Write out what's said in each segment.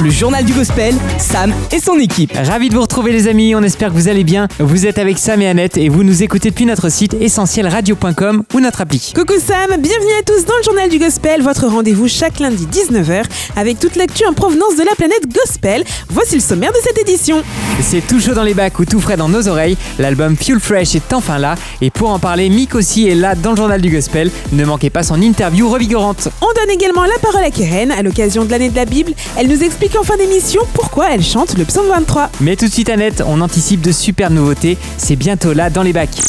Le journal du gospel, Sam et son équipe. Ravi de vous retrouver les amis, on espère que vous allez bien. Vous êtes avec Sam et Annette et vous nous écoutez depuis notre site essentielradio.com ou notre appli. Coucou Sam, bienvenue à tous dans le journal du gospel, votre rendez-vous chaque lundi 19h avec toute l'actu en provenance de la planète gospel. Voici le sommaire de cette édition. C'est tout chaud dans les bacs ou tout frais dans nos oreilles. L'album Fuel Fresh est enfin là et pour en parler, Mick aussi est là dans le journal du gospel. Ne manquez pas son interview revigorante. On donne également la parole à Keren à l'occasion de l'année de la Bible. Elle nous explique en fin d'émission pourquoi elle chante le psaume 23. Mais tout de suite Annette, on anticipe de super nouveautés. C'est bientôt là dans les bacs.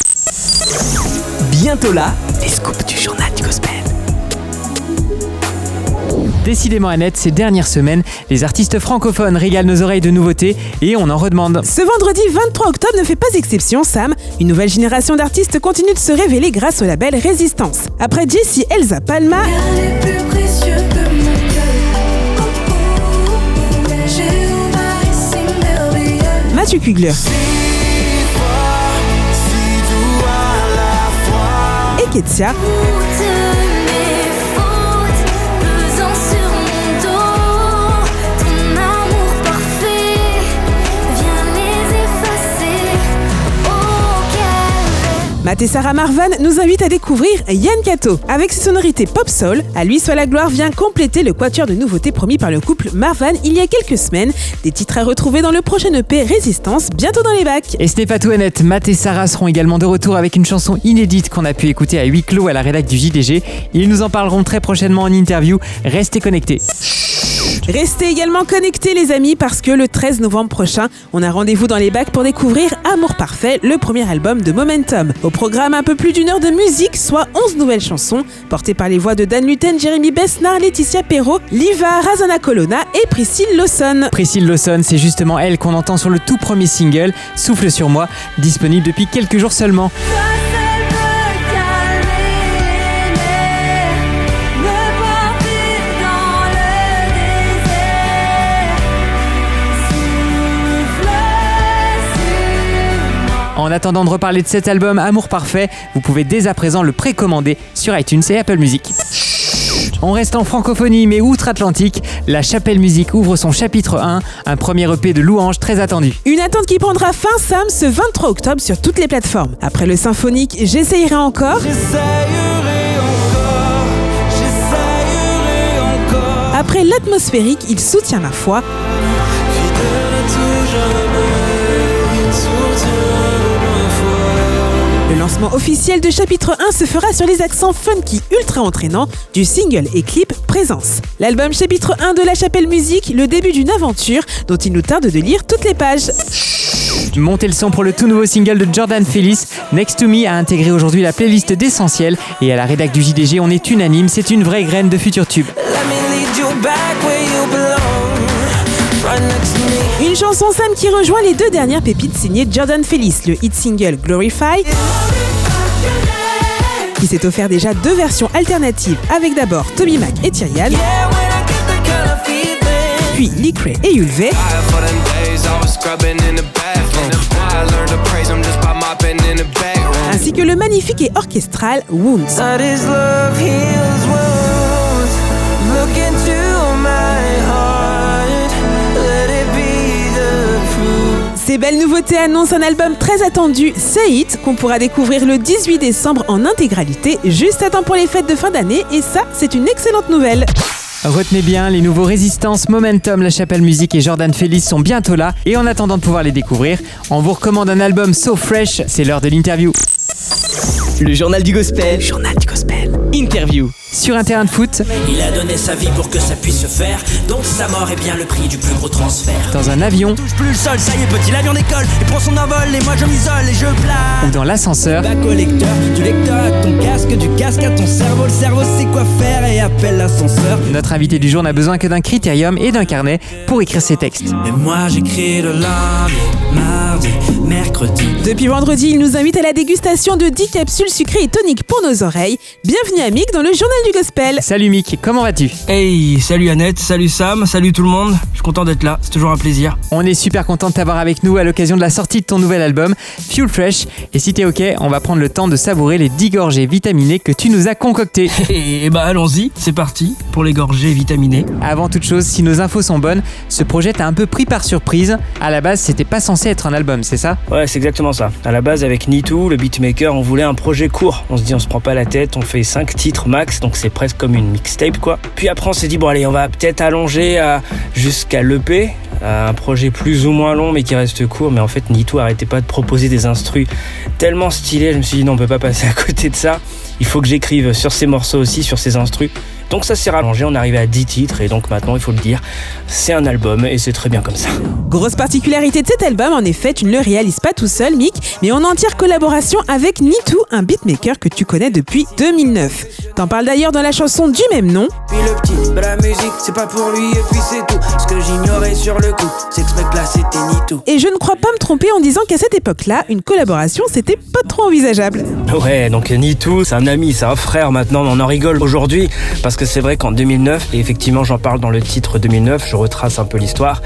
Bientôt là, les scoops du journal du gospel. Décidément Annette, ces dernières semaines, les artistes francophones régalent nos oreilles de nouveautés et on en redemande. Ce vendredi 23 octobre ne fait pas exception, Sam. Une nouvelle génération d'artistes continue de se révéler grâce au label Résistance. Après Jessie Elsa Palma, Mathieu Kugler et Ketsia. Matt et Sarah Marvan nous invitent à découvrir Yann Kato. Avec ses sonorités pop-soul, à lui soit la gloire vient compléter le quatuor de nouveautés promis par le couple Marvan il y a quelques semaines. Des titres à retrouver dans le prochain EP Résistance, bientôt dans les bacs. Et ce n'est pas tout Annette, Matt et Sarah seront également de retour avec une chanson inédite qu'on a pu écouter à huis clos à la rédac du JDG. Ils nous en parleront très prochainement en interview. Restez connectés. Restez également connectés les amis parce que le 13 novembre prochain, on a rendez-vous dans les bacs pour découvrir Amour Parfait, le premier album de Momentum. Au programme un peu plus d'une heure de musique, soit 11 nouvelles chansons, portées par les voix de Dan Luten, Jérémy Besnard, Laetitia Perrault, Liva, Razana Colonna et Priscille Lawson. Priscille Lawson, c'est justement elle qu'on entend sur le tout premier single, Souffle sur moi, disponible depuis quelques jours seulement. En attendant de reparler de cet album Amour Parfait, vous pouvez dès à présent le précommander sur iTunes et Apple Music. On reste en francophonie, mais outre-Atlantique, la Chapelle Musique ouvre son chapitre 1, un premier EP de louanges très attendu. Une attente qui prendra fin, Sam, ce 23 octobre sur toutes les plateformes. Après le symphonique J'essayerai encore, après l'atmosphérique Il soutient ma foi, lancement officiel de chapitre 1 se fera sur les accents funky ultra entraînants du single et clip Présence. L'album chapitre 1 de la Chapelle Musique, le début d'une aventure dont il nous tarde de lire toutes les pages. Montez le son pour le tout nouveau single de Jordan Fellis. Next to Me a intégré aujourd'hui la playlist d'Essentiel et à la rédac du JDG, on est unanime, c'est une vraie graine de futur tube. Une chanson Sam qui rejoint les deux dernières pépites signées Jordan Fellis, le hit single Glorify, qui s'est offert déjà deux versions alternatives avec d'abord Toby Mac et Tyrian, puis Lee Cray et Yulve, ainsi que le magnifique et orchestral wounds. Belles nouveautés annoncent un album très attendu, Say It, qu'on pourra découvrir le 18 décembre en intégralité, juste à temps pour les fêtes de fin d'année, et ça, c'est une excellente nouvelle. Retenez bien, les nouveaux Résistances, Momentum, La Chapelle Musique et Jordan Fellis sont bientôt là et en attendant de pouvoir les découvrir, on vous recommande un album So Fresh, c'est l'heure de l'interview. le journal du gospel, Journal du gospel. Interview. Sur un terrain de foot, Il a donné sa vie pour que ça puisse se faire, donc sa mort est bien le prix du plus gros transfert. dans un avion Touche plus le sol, ça y est, petit l'avion décolle, il prend son envol et moi je m'isole et je plane. ou dans l'ascenseur, Bac au lecteur, du lecteur à ton casque, du casque à ton cerveau, le cerveau sait quoi faire et appelle l'ascenseur. notre invité du jour n'a besoin que d'un critérium et d'un carnet pour écrire ses textes. Et moi j'écris le lundi, mardi, mercredi. Depuis vendredi, il nous invite à la dégustation de 10 capsules sucrées et toniques pour nos oreilles. Bienvenue à Mick dans le journal du gospel. Salut Mick, comment vas-tu? Hey, salut Annette, salut Sam, salut tout le monde. Je suis content d'être là, c'est toujours un plaisir. On est super content de t'avoir avec nous à l'occasion de la sortie de ton nouvel album, Fuel Fresh. Et si t'es ok, on va prendre le temps de savourer les 10 gorgées vitaminées vitaminé que tu nous as concocté. Et, et bah allons-y, c'est parti pour les gorgées vitaminées. Avant toute chose, si nos infos sont bonnes, ce projet t'a un peu pris par surprise. À la base, c'était pas censé être un album, c'est ça? Ouais, c'est exactement ça. À la base, avec Nitu, le beatmaker, on voulait un projet court. On se dit, on se prend pas la tête, on fait 5 titres max, donc c'est presque comme une mixtape, quoi. Puis après, on s'est dit, bon, allez, on va peut-être allonger à- jusqu'à l'EP, à un projet plus ou moins long, mais qui reste court. Mais en fait, Nitu arrêtait pas de proposer des instrus tellement stylés. Je me suis dit, non, on peut pas passer à côté de ça. Il faut que j'écrive sur ces morceaux aussi, sur ces instrus. Donc ça s'est rallongé, on est arrivé à 10 titres, et donc maintenant, il faut le dire, c'est un album, et c'est très bien comme ça. Grosse particularité de cet album, en effet, tu ne le réalises pas tout seul, Mick, mais en entière collaboration avec Nitu, un beatmaker que tu connais depuis 2009. T'en parles d'ailleurs dans la chanson du même nom. Puis le petit, bah la musique c'est pas pour lui et puis c'est tout. Ce que j'ignorais sur le coup, c'est que ce mec là c'était ni tout. Et je ne crois pas me tromper en disant qu'à cette époque-là, une collaboration, c'était pas trop envisageable. Ouais, donc Nitu, c'est un ami, c'est un frère maintenant, mais on en rigole aujourd'hui parce que c'est vrai qu'en 2009, et effectivement j'en parle dans le titre 2009, je retrace un peu l'histoire,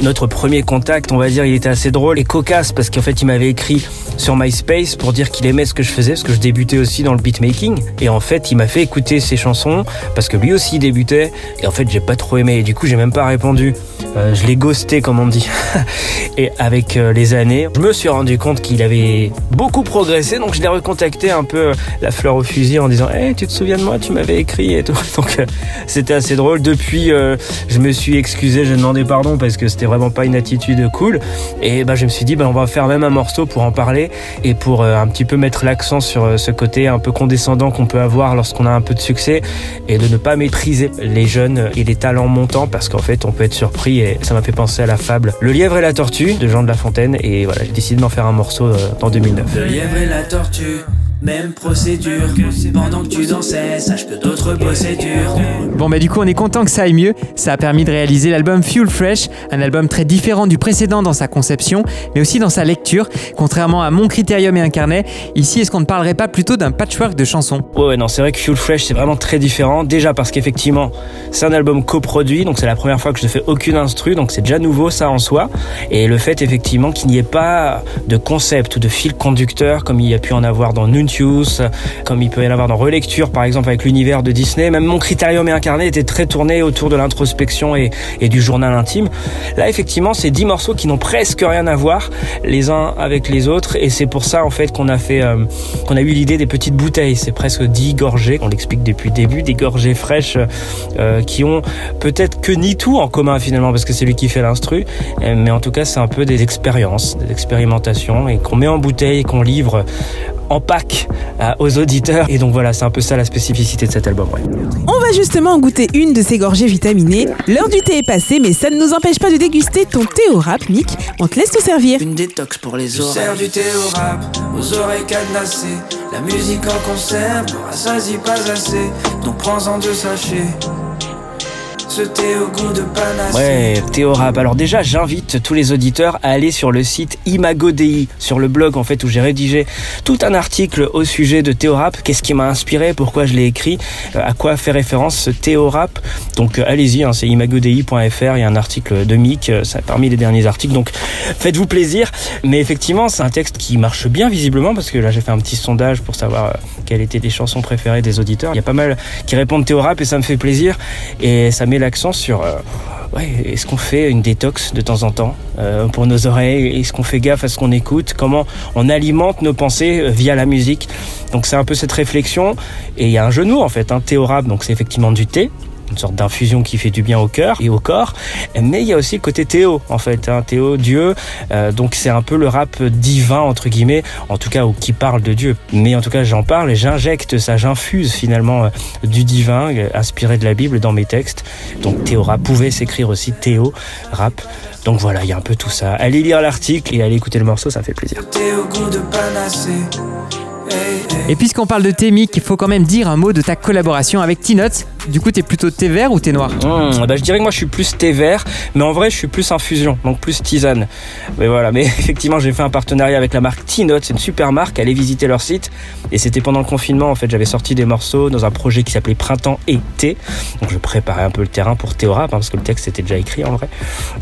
notre premier contact, on va dire, il était assez drôle et cocasse parce qu'en fait il m'avait écrit sur MySpace pour dire qu'il aimait ce que je faisais parce que je débutais aussi dans le beatmaking et en fait il m'a fait écouter ses chansons parce que lui aussi il débutait et en fait j'ai pas trop aimé et du coup j'ai même pas répondu. Euh, je l'ai ghosté comme on dit. et avec euh, les années, je me suis rendu compte qu'il avait beaucoup progressé donc je l'ai recontacté un peu euh, la fleur au fusil en disant Hey, tu te souviens de moi, tu m'avais écrit et tout. Donc euh, c'était assez drôle. Depuis, euh, je me suis excusé, j'ai demandé pardon parce que c'était vraiment pas une attitude cool. Et bah, je me suis dit, bah, on va faire même un morceau pour en parler et pour euh, un petit peu mettre l'accent sur ce côté un peu condescendant qu'on peut avoir lorsqu'on a un peu de succès et de ne pas mépriser les jeunes et les talents montants parce qu'en fait, on peut être surpris et ça m'a fait penser à la fable Le lièvre et la tortue de Jean de La Fontaine. Et voilà, j'ai décidé d'en faire un morceau en 2009. Le lièvre et la tortue, même procédure. Pendant que tu dansais, sache que d'autres bossaient dur. Bon bah du coup on est content que ça aille mieux, ça a permis de réaliser l'album Fuel Fresh, un album très différent du précédent dans sa conception, mais aussi dans sa lecture, contrairement à Mon Critérium et Incarnet, ici est-ce qu'on ne parlerait pas plutôt d'un patchwork de chansons? Ouais, ouais, non, c'est vrai que Fuel Fresh, c'est vraiment très différent. Déjà parce qu'effectivement, c'est un album coproduit, donc c'est la première fois que je ne fais aucune instru, donc c'est déjà nouveau ça en soi. Et le fait effectivement qu'il n'y ait pas de concept ou de fil conducteur comme il y a pu en avoir dans Comme il peut y en avoir dans Relecture par exemple avec l'univers de Disney. Même mon Critérium et Incarné était très tourné autour de l'introspection et, du journal intime. Là, effectivement, c'est dix morceaux qui n'ont presque rien à voir les uns avec les autres, et c'est pour ça en fait qu'on a fait, euh, qu'on a eu l'idée des petites bouteilles. C'est presque dix gorgées. On l'explique depuis le début, des gorgées fraîches euh, qui ont peut-être que ni tout en commun finalement, parce que c'est lui qui fait l'instru, mais en tout cas, c'est un peu des expériences, des expérimentations, et qu'on met en bouteille et qu'on livre en pack euh, aux auditeurs. Et donc voilà, c'est un peu ça la spécificité de cet album. ouais. On va justement en goûter une de ces gorgées vitaminées. L'heure du thé est passée, mais ça ne nous empêche pas de déguster ton thé au rap, Mick. On te laisse te servir. Une détox pour les oreilles. Sers du thé au rap, aux oreilles cadenassées. La musique en concert ne rassasie pas assez. Donc prends-en deux sachets. Ouais, Théo Rap. Alors déjà, j'invite tous les auditeurs à aller sur le site Imagodei, sur le blog en fait où j'ai rédigé tout un article au sujet de Théo Rap. Qu'est-ce qui m'a inspiré, pourquoi je l'ai écrit, euh, à quoi fait référence ce Théo Rap. Donc euh, allez-y, hein, c'est imagodei.fr. Il y a un article de Mick, euh, c'est parmi les derniers articles. Donc faites-vous plaisir. Mais effectivement, c'est un texte qui marche bien visiblement parce que là j'ai fait un petit sondage pour savoir quelles étaient les chansons préférées des auditeurs. Il y a pas mal qui répondent Théo Rap et ça me fait plaisir et ça met l'accent sur euh, est-ce qu'on fait une détox de temps en temps euh, pour nos oreilles? Est-ce qu'on fait gaffe à ce qu'on écoute? Comment on alimente nos pensées euh, via la musique? Donc c'est un peu cette réflexion. Et il y a un mots en fait, un Rap, donc c'est effectivement du thé une sorte d'infusion qui fait du bien au cœur et au corps. Mais il y a aussi le côté Théo, en fait, hein, Théo, Dieu. Euh, donc c'est un peu le rap divin, entre guillemets, en tout cas, ou qui parle de Dieu. Mais en tout cas, j'en parle et j'injecte ça, j'infuse finalement euh, du divin, euh, inspiré de la Bible dans mes textes. Donc Théo Rap pouvait s'écrire aussi Théo Rap. Donc voilà, il y a un peu tout ça. Allez lire l'article et allez écouter le morceau, ça fait plaisir. Thé au goût de. Et puisqu'on parle de thé, Mick, il faut quand même dire un mot de ta collaboration avec T-Note. Du coup, t'es plutôt thé vert ou thé noir? Mmh, bah, je dirais que moi je suis plus thé vert, mais en vrai je suis plus infusion, donc plus tisane. Mais voilà, mais effectivement j'ai fait un partenariat avec la marque T-Note, c'est une super marque, allez visiter leur site. Et c'était pendant le confinement en fait, j'avais sorti des morceaux dans un projet qui s'appelait Printemps et Thé. Donc je préparais un peu le terrain pour Théo Rap, hein, parce que le texte était déjà écrit en vrai.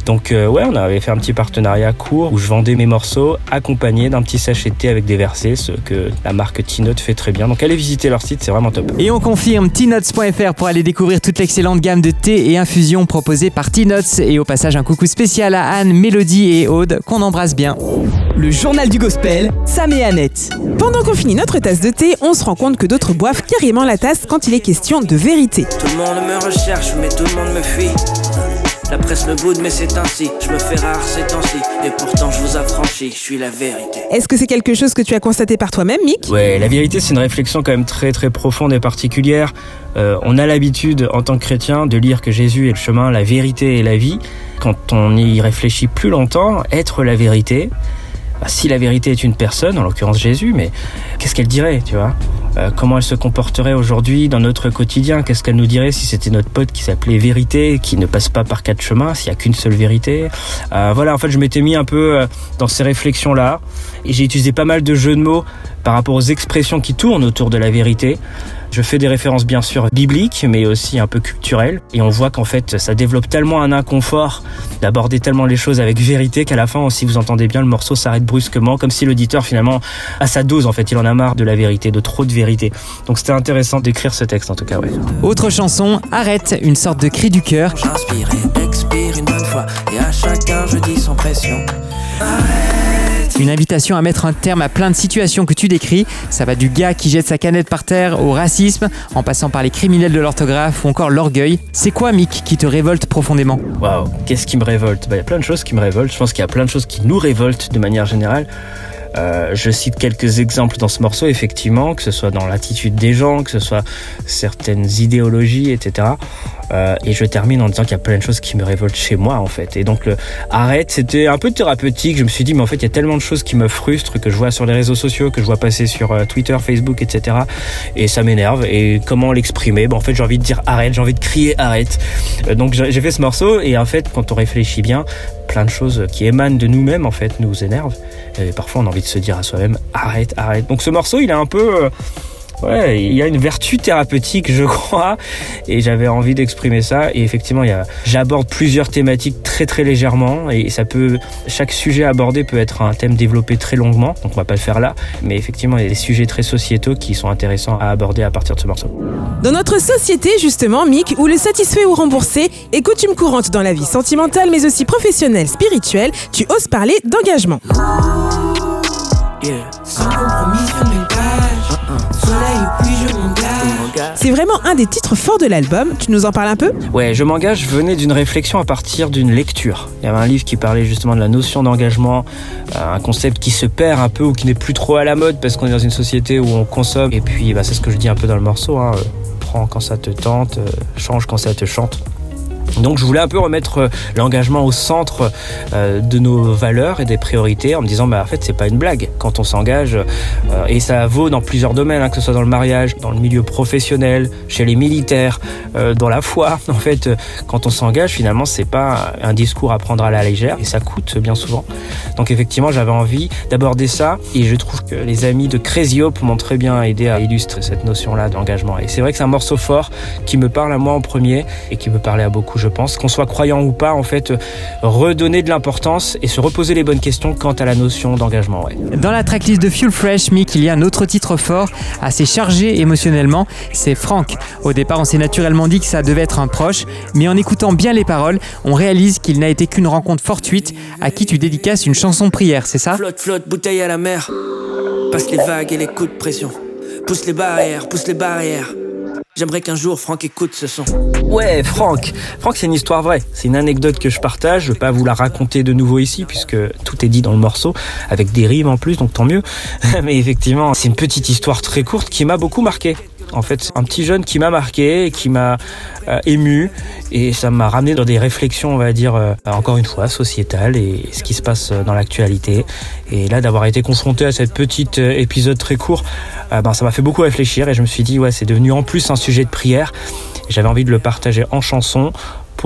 Donc euh, ouais, on avait fait un petit partenariat court où je vendais mes morceaux accompagnés d'un petit sachet de thé avec des versets, ce que la marque T-Note fait très bien. Donc allez visiter leur site, c'est vraiment top. Et on confirme tnotes.fr pour aller découvrir toute l'excellente gamme de thé et infusions proposées par T-Notes. Et au passage, un coucou spécial à Anne, Mélodie et Aude qu'on embrasse bien. Le journal du gospel, Sam et Annette. Pendant qu'on finit notre tasse de thé, on se rend compte que d'autres boivent carrément la tasse quand il est question de vérité. Tout le monde me recherche, mais tout le monde me fuit. La presse me boude, mais c'est ainsi. Je me fais rare ces temps-ci. Et pourtant, je vous affranchis, je suis la vérité. Est-ce que c'est quelque chose que tu as constaté par toi-même, Mick? Ouais, la vérité, c'est une réflexion quand même très très profonde et particulière. Euh, on a l'habitude, en tant que chrétien, de lire que Jésus est le chemin, la vérité et la vie. Quand on y réfléchit plus longtemps, être la vérité, bah, si la vérité est une personne, en l'occurrence Jésus, mais qu'est-ce qu'elle dirait, tu vois? Euh, Comment elle se comporterait aujourd'hui dans notre quotidien? Qu'est-ce qu'elle nous dirait si c'était notre pote qui s'appelait Vérité, qui ne passe pas par quatre chemins, s'il n'y a qu'une seule vérité? Euh, Voilà, en fait, je m'étais mis un peu euh, dans ces réflexions-là, et j'ai utilisé pas mal de jeux de mots par rapport aux expressions qui tournent autour de la vérité. Je fais des références bien sûr bibliques, mais aussi un peu culturelles. Et on voit qu'en fait, ça développe tellement un inconfort d'aborder tellement les choses avec vérité qu'à la fin, si vous entendez bien, le morceau s'arrête brusquement, comme si l'auditeur finalement a sa dose. En fait, il en a marre de la vérité, de trop de vérité. Donc c'était intéressant d'écrire ce texte en tout cas. Ouais. Autre chanson, Arrête, une sorte de cri du cœur. J'inspire et expire une bonne fois. Et à chacun, je dis sans pression. Une invitation à mettre un terme à plein de situations que tu décris. Ça va du gars qui jette sa canette par terre au racisme, en passant par les criminels de l'orthographe ou encore l'orgueil. C'est quoi, Mick, qui te révolte profondément? Waouh, qu'est-ce qui me révolte? Bah, Il y a plein de choses qui me révoltent. Je pense qu'il y a plein de choses qui nous révoltent de manière générale. Euh, je cite quelques exemples dans ce morceau, effectivement, que ce soit dans l'attitude des gens, que ce soit certaines idéologies, etc. Euh, et je termine en disant qu'il y a plein de choses qui me révoltent chez moi, en fait. Et donc, le arrête, c'était un peu thérapeutique. Je me suis dit, mais en fait, il y a tellement de choses qui me frustrent, que je vois sur les réseaux sociaux, que je vois passer sur euh, Twitter, Facebook, etc. Et ça m'énerve. Et comment l'exprimer? Bah, En fait, j'ai envie de dire arrête, j'ai envie de crier arrête. Donc, j'ai fait ce morceau. Et en fait, quand on réfléchit bien, plein de choses qui émanent de nous-mêmes, en fait, nous énervent. Et parfois, on a envie de se dire à soi-même arrête, arrête. Donc, ce morceau, il est un peu. Ouais, il y a une vertu thérapeutique, je crois, et j'avais envie d'exprimer ça. Et effectivement, il y a, j'aborde plusieurs thématiques très très légèrement, et ça peut, chaque sujet abordé peut être un thème développé très longuement, donc on va pas le faire là. Mais effectivement, il y a des sujets très sociétaux qui sont intéressants à aborder à partir de ce morceau. Dans notre société, justement, Mick, où le satisfait ou remboursé est coutume courante dans la vie sentimentale, mais aussi professionnelle, spirituelle, tu oses parler d'engagement. Yeah. C'est vraiment un des titres forts de l'album. Tu nous en parles un peu? Ouais, je m'engage venait d'une réflexion à partir d'une lecture. Il y avait un livre qui parlait justement de la notion d'engagement, euh, un concept qui se perd un peu ou qui n'est plus trop à la mode parce qu'on est dans une société où on consomme. Et puis, bah, c'est ce que je dis un peu dans le morceau. Hein, euh, prends quand ça te tente, euh, change quand ça te chante. Donc je voulais un peu remettre euh, l'engagement au centre euh, de nos valeurs et des priorités en me disant bah en fait c'est pas une blague quand on s'engage euh, et ça vaut dans plusieurs domaines hein, que ce soit dans le mariage, dans le milieu professionnel, chez les militaires, dans la foi. En fait quand on s'engage finalement c'est pas un discours à prendre à la légère et ça coûte bien souvent. Donc effectivement j'avais envie d'aborder ça et je trouve que les amis de Crazy Hope m'ont très bien aidé à illustrer cette notion là d'engagement et c'est vrai que c'est un morceau fort qui me parle à moi en premier et qui peut parler à beaucoup je pense, qu'on soit croyant ou pas, en fait, redonner de l'importance et se reposer les bonnes questions quant à la notion d'engagement. Ouais. Dans la tracklist de Fuel Fresh, Mick, il y a un autre titre fort, assez chargé émotionnellement, c'est Franck. Au départ, on s'est naturellement dit que ça devait être un proche, mais en écoutant bien les paroles, on réalise qu'il n'a été qu'une rencontre fortuite à qui tu dédicaces une chanson prière, c'est ça? Flotte, flotte, bouteille à la mer. Passe les vagues et les coups de pression. Pousse les barrières, pousse les barrières. J'aimerais qu'un jour Franck écoute ce son. Ouais, Franck. Franck, c'est une histoire vraie. C'est une anecdote que je partage. Je vais pas vous la raconter de nouveau ici puisque tout est dit dans le morceau avec des rimes en plus, donc tant mieux. Mais effectivement, c'est une petite histoire très courte qui m'a beaucoup marqué. En fait, c'est un petit jeune qui m'a marqué, qui m'a euh, ému, et ça m'a ramené dans des réflexions, on va dire, euh, encore une fois, sociétales et ce qui se passe dans l'actualité. Et là, d'avoir été confronté à cette petite euh, épisode très court, ben, ça m'a fait beaucoup réfléchir et je me suis dit, ouais, c'est devenu en plus un sujet de prière. J'avais envie de le partager en chanson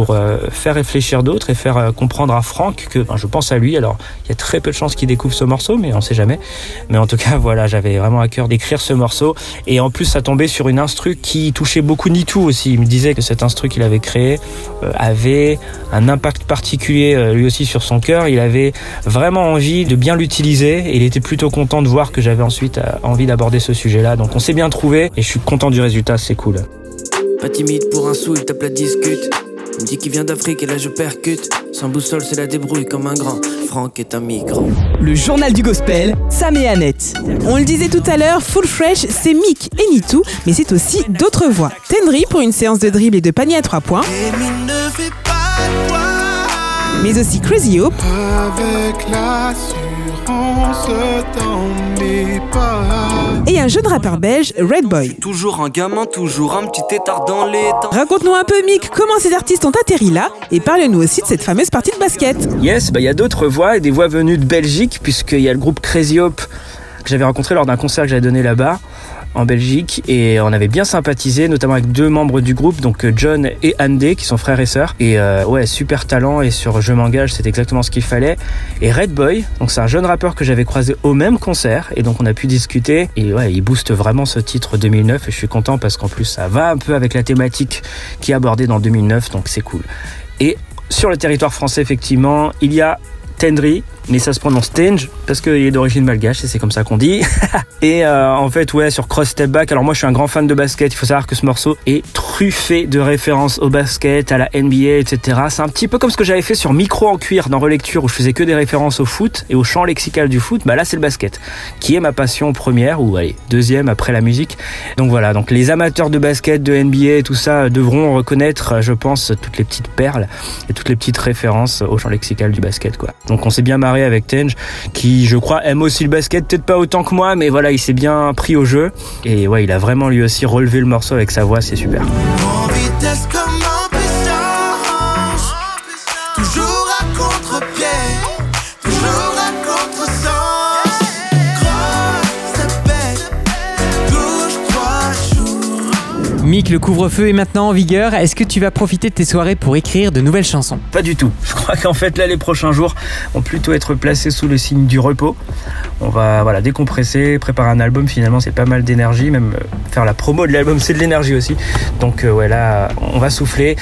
pour euh, faire réfléchir d'autres et faire euh, comprendre à Franck que ben, je pense à lui. Alors, il y a très peu de chances qu'il découvre ce morceau, mais on sait jamais. Mais en tout cas, voilà, j'avais vraiment à cœur d'écrire ce morceau. Et en plus, ça tombait sur une instru qui touchait beaucoup Nitou aussi. Il me disait que cette instru qu'il avait créée euh, avait un impact particulier lui aussi sur son cœur. Il avait vraiment envie de bien l'utiliser et il était plutôt content de voir que j'avais ensuite envie d'aborder ce sujet-là. Donc on s'est bien trouvé et je suis content du résultat, c'est cool. Pas timide pour un sou, il tape la discute. Il me dit qu'il vient d'Afrique et là je percute. Sans boussole, c'est la débrouille comme un grand. Franck est un migrant. Le journal du gospel, Sam et Annette. On le disait tout à l'heure, Full Fresh, c'est Mick et Nitou, mais c'est aussi d'autres voix. Tenry pour une séance de dribble et de panier à 3 points, mais aussi Crazy Hope Avec l'assurance dans mes pas. Un jeune rappeur belge, Red Boy. Toujours un gamin, toujours un petit étard dans les dents. Raconte-nous un peu, Mick, comment ces artistes ont atterri là, et parle-nous aussi de cette fameuse partie de basket. Yes, bah, il y a d'autres voix et des voix venues de Belgique, puisqu'il y a le groupe Crazy Hope que j'avais rencontré lors d'un concert que j'avais donné là-bas en Belgique et on avait bien sympathisé notamment avec deux membres du groupe donc euh, John et Andé qui sont frères et sœurs. Et euh, ouais super talent et sur Je m'engage c'est exactement ce qu'il fallait. Et Red Boy donc c'est un jeune rappeur que j'avais croisé au même concert et donc on a pu discuter. Et ouais il booste vraiment ce titre 2009 et je suis content parce qu'en plus ça va un peu avec la thématique qui est abordée dans 2009 donc c'est cool. Et sur le territoire français effectivement il y a Tendry, mais ça se prononce Tenge parce qu'il est d'origine malgache et c'est comme ça qu'on dit. et euh, en fait, ouais, sur Cross Step Back, alors moi je suis un grand fan de basket, il faut savoir que ce morceau est truffé de références au basket, à la NBA, etc. C'est un petit peu comme ce que j'avais fait sur Micro en cuir dans Relecture où je faisais que des références au foot et au champ lexical du foot. Bah là, c'est le basket qui est ma passion première ou allez, deuxième après la musique. Donc voilà, donc les amateurs de basket, de NBA tout ça devront reconnaître, je pense, toutes les petites perles et toutes les petites références au champ lexical du basket, quoi. Donc on s'est bien marré avec Tenge, qui je crois aime aussi le basket, peut-être pas autant que moi, mais voilà, il s'est bien pris au jeu. Et ouais, il a vraiment lui aussi relevé le morceau avec sa voix, c'est super. Mick, le couvre-feu est maintenant en vigueur. Est-ce que tu vas profiter de tes soirées pour écrire de nouvelles chansons? Pas du tout. Je crois qu'en fait là les prochains jours vont plutôt être placés sous le signe du repos. On va voilà décompresser, préparer un album. Finalement c'est pas mal d'énergie, même euh, faire la promo de l'album c'est de l'énergie aussi. Donc euh, ouais là on va souffler.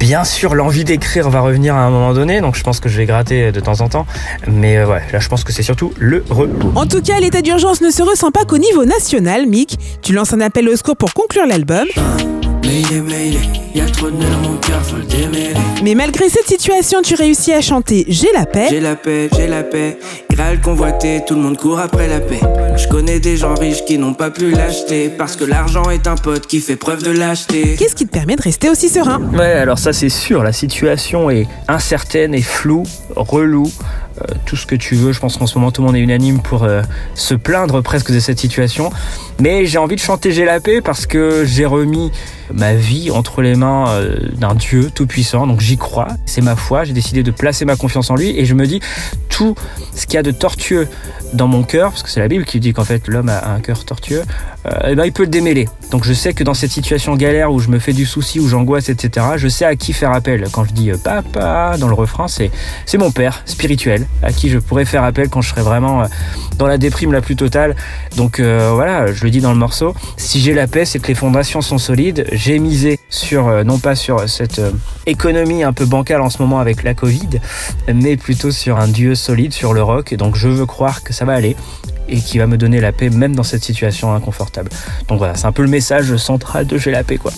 Bien sûr l'envie d'écrire va revenir à un moment donné, donc je pense que je vais gratter de temps en temps. Mais euh, ouais là je pense que c'est surtout le repos. En tout cas, l'état d'urgence ne se ressent pas qu'au niveau national, Mick. Tu lances un appel au secours pour conclure l'album. Mayday, mayday, y'a trop de nœuds dans mon cœur, faut le démêler. Mais malgré cette situation, tu réussis à chanter J'ai la paix. J'ai la paix, j'ai la paix. Graal convoité, tout le monde court après la paix. Je connais des gens riches qui n'ont pas pu l'acheter. Parce que l'argent est un pote qui fait preuve de lâcheté. Qu'est-ce qui te permet de rester aussi serein? Ouais, alors ça c'est sûr, la situation est incertaine et floue, relou, tout ce que tu veux. Je pense qu'en ce moment tout le monde est unanime pour euh, se plaindre presque de cette situation. Mais j'ai envie de chanter J'ai la paix parce que j'ai remis ma vie entre les mains euh, d'un Dieu tout-puissant, donc j'y crois, c'est ma foi, j'ai décidé de placer ma confiance en lui et je me dis tout ce qu'il y a de tortueux dans mon cœur, parce que c'est la Bible qui dit qu'en fait l'homme a un cœur tortueux, euh, eh ben, il peut le démêler. Donc je sais que dans cette situation galère où je me fais du souci, où j'angoisse, etc., je sais à qui faire appel. Quand je dis euh, papa dans le refrain, c'est mon père spirituel à qui je pourrais faire appel quand je serais vraiment euh, dans la déprime la plus totale. Donc euh, voilà, je le dis dans le morceau. Si j'ai la paix, c'est que les fondations sont solides. J'ai misé sur euh, non pas sur cette économie un peu bancale en ce moment avec la Covid, mais plutôt sur un dieu solide, sur le rock. Et donc je veux croire que ça va aller et qui va me donner la paix même dans cette situation inconfortable. Donc voilà, c'est un peu le message central de J'ai la paix quoi.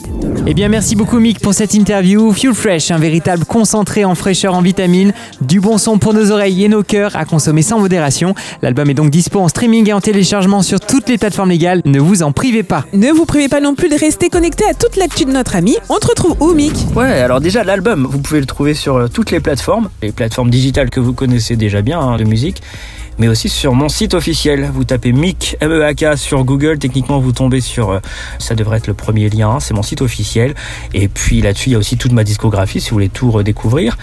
Eh bien, merci beaucoup, Mick, pour cette interview. Fuel Fresh, un véritable concentré en fraîcheur en vitamines, du bon son pour nos oreilles et nos cœurs à consommer sans modération. L'album est donc dispo en streaming et en téléchargement sur toutes les plateformes légales. Ne vous en privez pas. Ne vous privez pas non plus de rester connecté à toute l'actu de notre ami. On te retrouve où, Mick? Ouais, alors déjà l'album, vous pouvez le trouver sur euh, toutes les plateformes, les plateformes digitales que vous connaissez déjà bien hein, de musique, mais aussi sur mon site officiel. Vous tapez Mick M-E-A-K sur Google, techniquement vous tombez sur, euh, ça devrait être le premier lien, c'est mon site officiel. Et puis là-dessus, il y a aussi toute ma discographie si vous voulez tout redécouvrir.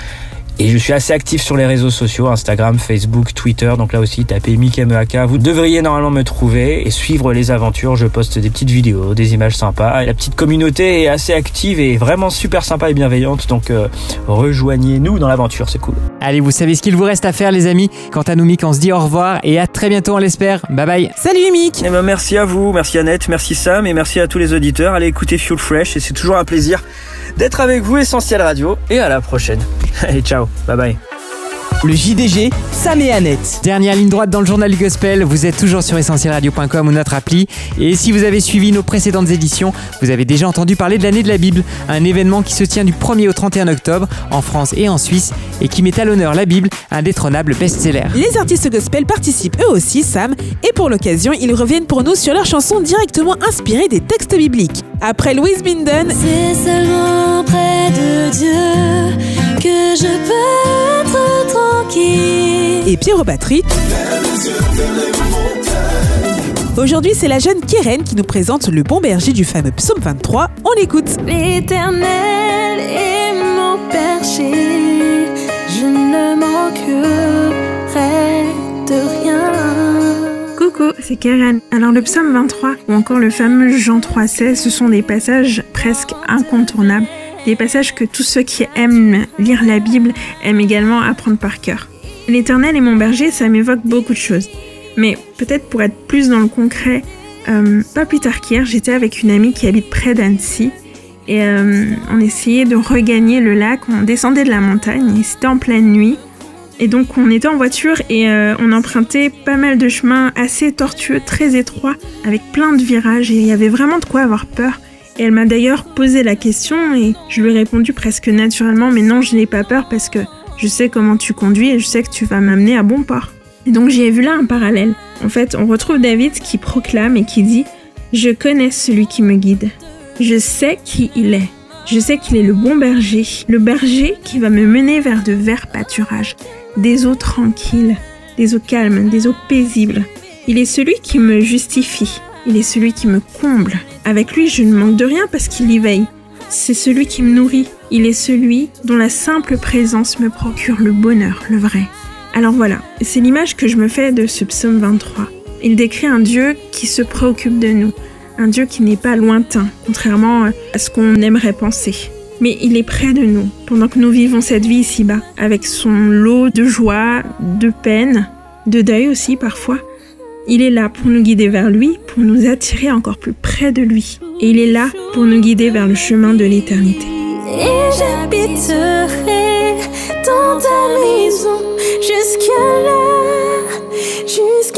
Et je suis assez actif sur les réseaux sociaux, Instagram, Facebook, Twitter. Donc là aussi, tapez Mickey MEAK. Vous devriez normalement me trouver et suivre les aventures. Je poste des petites vidéos, des images sympas. Et la petite communauté est assez active et vraiment super sympa et bienveillante. Donc euh, rejoignez-nous dans l'aventure, c'est cool. Allez, vous savez ce qu'il vous reste à faire, les amis. Quant à nous, Mick, on se dit au revoir et à très bientôt, on l'espère. Bye bye. Salut Mick Eh ben, merci à vous, merci Annette, merci Sam et merci à tous les auditeurs. Allez écouter Fuel Fresh et c'est toujours un plaisir d'être avec vous, Essentiel Radio. Et à la prochaine. Allez, ciao, bye bye. Le JDG, Sam et Annette. Dernière ligne droite dans le journal du gospel, vous êtes toujours sur essentielradio.com ou notre appli. Et si vous avez suivi nos précédentes éditions, vous avez déjà entendu parler de l'année de la Bible, un événement qui se tient du 1er au 31 octobre en France et en Suisse et qui met à l'honneur la Bible, un détrônable best-seller. Les artistes gospel participent eux aussi, Sam, et pour l'occasion, ils reviennent pour nous sur leurs chansons directement inspirées des textes bibliques. Après Louise Binden, C'est seulement près de Dieu que je peux. Et Pierre aux batteries. Aujourd'hui, c'est la jeune Keren qui nous présente le bon berger du fameux psaume 23. On l'écoute. L'éternel est mon berger, je ne manquerai de rien. Coucou, c'est Karen. Alors le psaume 23 ou encore le fameux Jean 3,16, ce sont des passages presque incontournables. Des passages que tous ceux qui aiment lire la Bible aiment également apprendre par cœur. L'éternel est mon berger, ça m'évoque beaucoup de choses. Mais peut-être pour être plus dans le concret, euh, pas plus tard qu'hier, j'étais avec une amie qui habite près d'Annecy et euh, on essayait de regagner le lac, on descendait de la montagne et c'était en pleine nuit. Et donc on était en voiture et euh, on empruntait pas mal de chemins assez tortueux, très étroits, avec plein de virages et il y avait vraiment de quoi avoir peur. Et elle m'a d'ailleurs posé la question et je lui ai répondu presque naturellement mais non je n'ai pas peur parce que je sais comment tu conduis et je sais que tu vas m'amener à bon port. Et donc j'y ai vu là un parallèle. En fait on retrouve David qui proclame et qui dit ⁇ Je connais celui qui me guide. Je sais qui il est. Je sais qu'il est le bon berger, le berger qui va me mener vers de verts pâturages, des eaux tranquilles, des eaux calmes, des eaux paisibles. Il est celui qui me justifie, il est celui qui me comble. Avec lui, je ne manque de rien parce qu'il y veille. C'est celui qui me nourrit, il est celui dont la simple présence me procure le bonheur, le vrai. Alors voilà, c'est l'image que je me fais de ce psaume 23. Il décrit un Dieu qui se préoccupe de nous, un Dieu qui n'est pas lointain, contrairement à ce qu'on aimerait penser. Mais il est près de nous, pendant que nous vivons cette vie ici-bas, avec son lot de joie, de peine, de deuil aussi parfois. Il est là pour nous guider vers lui, pour nous attirer encore plus près de lui. Et il est là pour nous guider vers le chemin de l'éternité. Et j'habiterai dans ta maison jusqu'à jusqu'à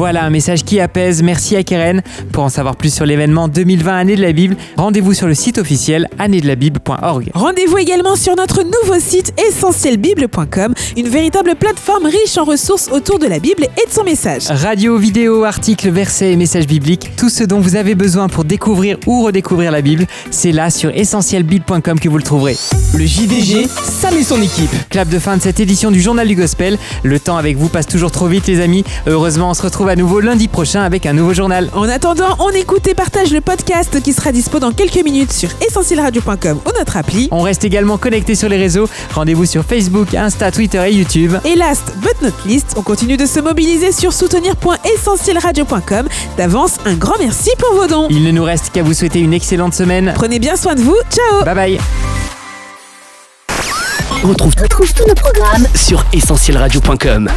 Voilà un message qui apaise. Merci à Keren. Pour en savoir plus sur l'événement 2020 Année de la Bible, rendez-vous sur le site officiel annéedelabible.org. Rendez-vous également sur notre nouveau site essentielbible.com, une véritable plateforme riche en ressources autour de la Bible et de son message. Radio, vidéo, articles, versets et messages bibliques, tout ce dont vous avez besoin pour découvrir ou redécouvrir la Bible, c'est là sur essentielbible.com que vous le trouverez. Le JDG, Sam et son équipe. Clap de fin de cette édition du Journal du Gospel. Le temps avec vous passe toujours trop vite, les amis. Heureusement, on se retrouve à nouveau lundi prochain avec un nouveau journal. En attendant, on écoute et partage le podcast qui sera dispo dans quelques minutes sur essentielradio.com ou notre appli. On reste également connecté sur les réseaux. Rendez-vous sur Facebook, Insta, Twitter et YouTube. Et last but not least, on continue de se mobiliser sur soutenir.essentielradio.com. D'avance, un grand merci pour vos dons. Il ne nous reste qu'à vous souhaiter une excellente semaine. Prenez bien soin de vous. Ciao Bye bye. On retrouve, tous nos programmes sur essentielradio.com.